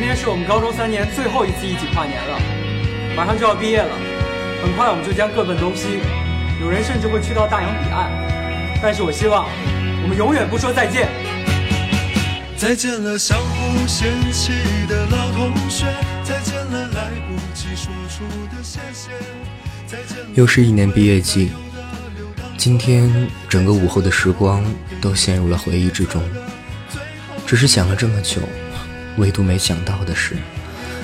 天是我们高中三年最后一次一起跨年了，马上就要毕业了，很快我们就将各奔东西，有人甚至会去到大洋彼岸。但是我希望，我们永远不说再见。再见了，相互嫌弃的老同学，再见了，来不及说出的谢谢。再见了又是一年毕业季，今天整个午后的时光都陷入了回忆之中。只是想了这么久，唯独没想到的是，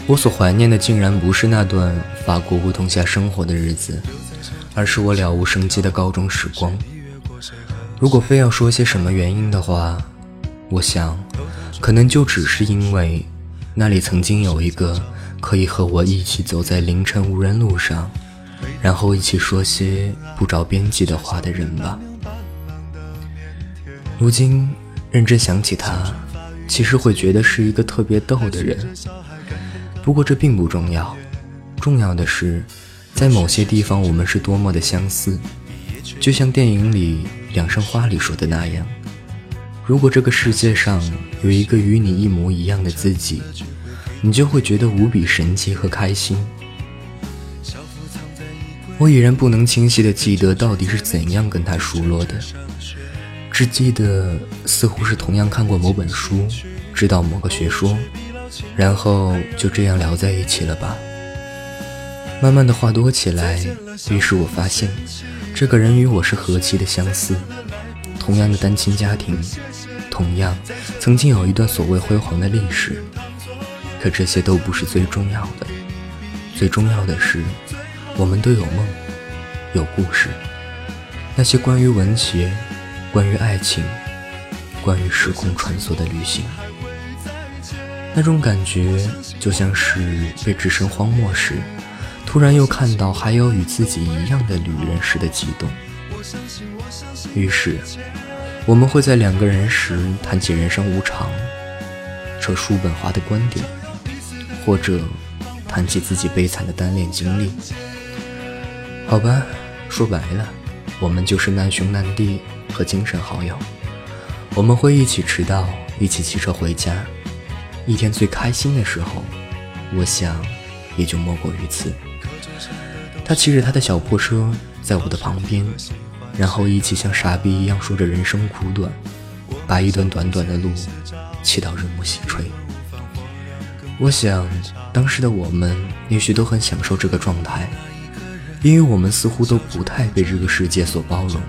我所怀念的竟然不是那段法国梧桐下生活的日子，而是我了无生机的高中时光。如果非要说些什么原因的话，我想，可能就只是因为那里曾经有一个可以和我一起走在凌晨无人路上，然后一起说些不着边际的话的人吧。如今认真想起他，其实会觉得是一个特别逗的人。不过这并不重要，重要的是，在某些地方我们是多么的相似，就像电影里《两生花》里说的那样。如果这个世界上有一个与你一模一样的自己，你就会觉得无比神奇和开心。我已然不能清晰地记得到底是怎样跟他熟络的，只记得似乎是同样看过某本书，知道某个学说，然后就这样聊在一起了吧。慢慢的话多起来，于是我发现，这个人与我是何其的相似，同样的单亲家庭。同样，曾经有一段所谓辉煌的历史，可这些都不是最重要的。最重要的是，我们都有梦，有故事。那些关于文学、关于爱情、关于时空穿梭的旅行，那种感觉就像是被置身荒漠时，突然又看到还有与自己一样的旅人时的激动。于是。我们会在两个人时谈起人生无常，扯叔本华的观点，或者谈起自己悲惨的单恋经历。好吧，说白了，我们就是难兄难弟和精神好友。我们会一起迟到，一起骑车回家。一天最开心的时候，我想也就莫过于此。他骑着他的小破车，在我的旁边。然后一起像傻逼一样说着人生苦短，把一段短短的路骑到日暮西垂。我想，当时的我们也许都很享受这个状态，因为我们似乎都不太被这个世界所包容。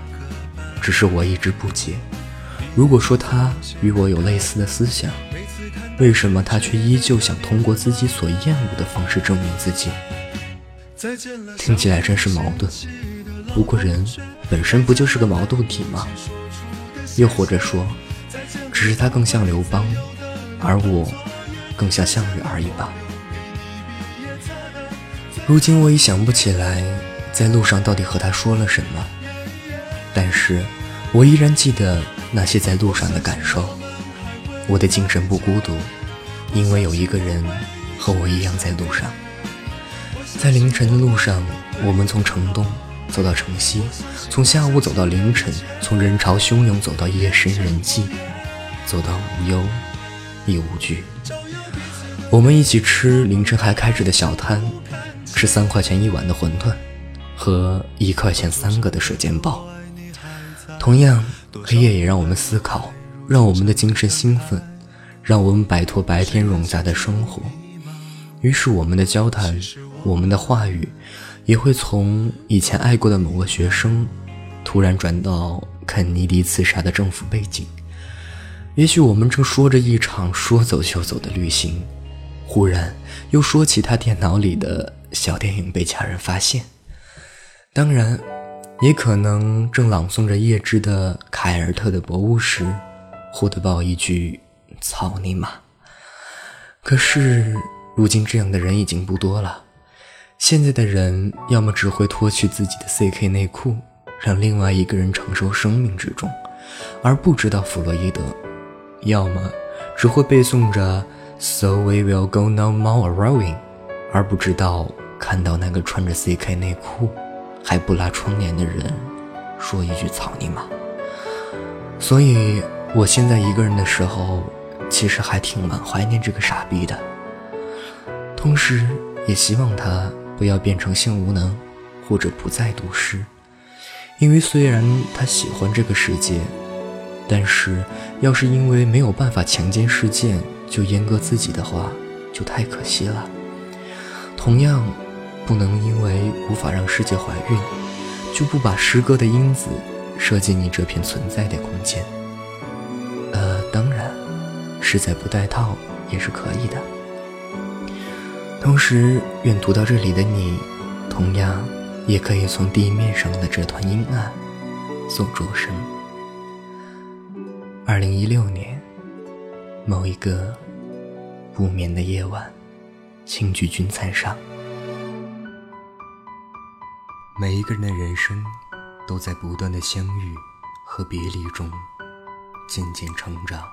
只是我一直不解，如果说他与我有类似的思想，为什么他却依旧想通过自己所厌恶的方式证明自己？听起来真是矛盾。不过人。本身不就是个矛盾体吗？又或者说，只是他更像刘邦，而我更像项羽而已吧。如今我已想不起来在路上到底和他说了什么，但是我依然记得那些在路上的感受。我的精神不孤独，因为有一个人和我一样在路上。在凌晨的路上，我们从城东。走到城西，从下午走到凌晨，从人潮汹涌走到夜深人静，走到无忧亦无惧。我们一起吃凌晨还开着的小摊，吃三块钱一碗的馄饨，和一块钱三个的水煎包。同样，黑夜也让我们思考，让我们的精神兴奋，让我们摆脱白天冗杂的生活。于是，我们的交谈，我们的话语。也会从以前爱过的某个学生，突然转到肯尼迪刺杀的政府背景。也许我们正说着一场说走就走的旅行，忽然又说起他电脑里的小电影被家人发现。当然，也可能正朗诵着叶芝的《凯尔特的博物》时，忽地爆一句“操你妈”。可是，如今这样的人已经不多了。现在的人要么只会脱去自己的 CK 内裤，让另外一个人承受生命之重，而不知道弗洛伊德；要么只会背诵着 So we will go no more a rowing，而不知道看到那个穿着 CK 内裤还不拉窗帘的人说一句“操你妈”。所以，我现在一个人的时候，其实还挺蛮怀念这个傻逼的。同时也希望他不要变成性无能，或者不再读诗，因为虽然他喜欢这个世界，但是要是因为没有办法强奸世界就阉割自己的话，就太可惜了。同样，不能因为无法让世界怀孕，就不把诗歌的因子射进你这片存在的空间。呃，当然，实在不带套也是可以的。同时，愿读到这里的你，同样也可以从地面上的这团阴暗送出声。二零一六年某一个不眠的夜晚，轻举君餐上。每一个人的人生，都在不断的相遇和别离中渐渐成长。